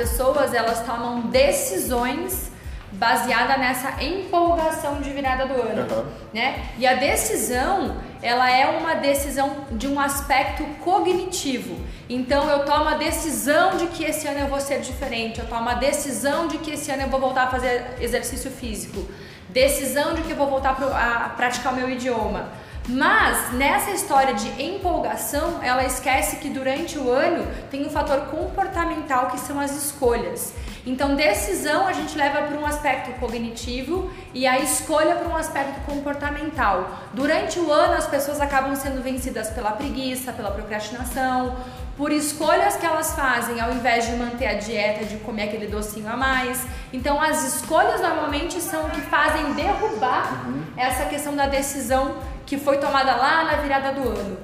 pessoas elas tomam decisões baseada nessa empolgação de virada do ano, Aham. né? E a decisão, ela é uma decisão de um aspecto cognitivo. Então eu tomo a decisão de que esse ano eu vou ser diferente, eu tomo a decisão de que esse ano eu vou voltar a fazer exercício físico, decisão de que eu vou voltar a praticar o meu idioma. Mas nessa história de empolgação, ela esquece que durante o ano tem um fator comportamental que são as escolhas. Então, decisão a gente leva para um aspecto cognitivo e a escolha para um aspecto comportamental. Durante o ano, as pessoas acabam sendo vencidas pela preguiça, pela procrastinação, por escolhas que elas fazem ao invés de manter a dieta de comer aquele docinho a mais. Então, as escolhas normalmente são o que fazem derrubar essa questão da decisão que foi tomada lá na virada do ano.